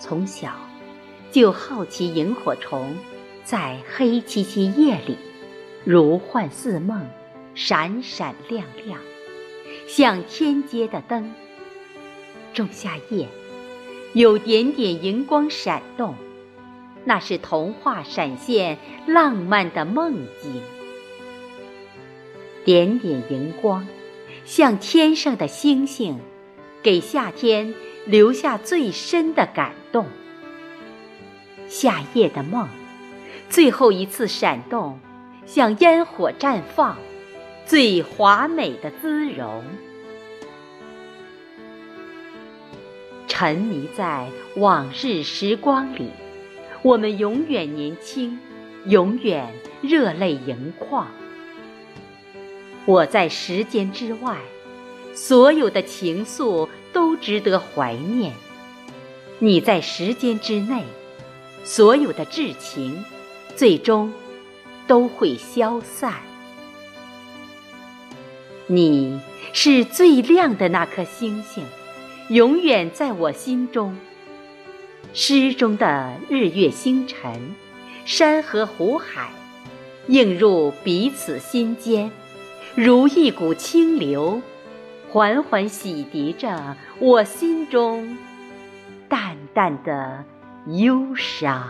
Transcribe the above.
从小就好奇萤火虫在黑漆漆夜里如幻似梦，闪闪亮亮，像天街的灯。仲夏夜，有点点荧光闪动，那是童话闪现浪漫的梦境。点点荧光，像天上的星星，给夏天留下最深的感动。夏夜的梦，最后一次闪动，像烟火绽放，最华美的姿容。沉迷在往日时光里，我们永远年轻，永远热泪盈眶。我在时间之外，所有的情愫都值得怀念；你在时间之内，所有的至情，最终都会消散。你是最亮的那颗星星，永远在我心中。诗中的日月星辰，山河湖海，映入彼此心间。如一股清流，缓缓洗涤着我心中淡淡的忧伤。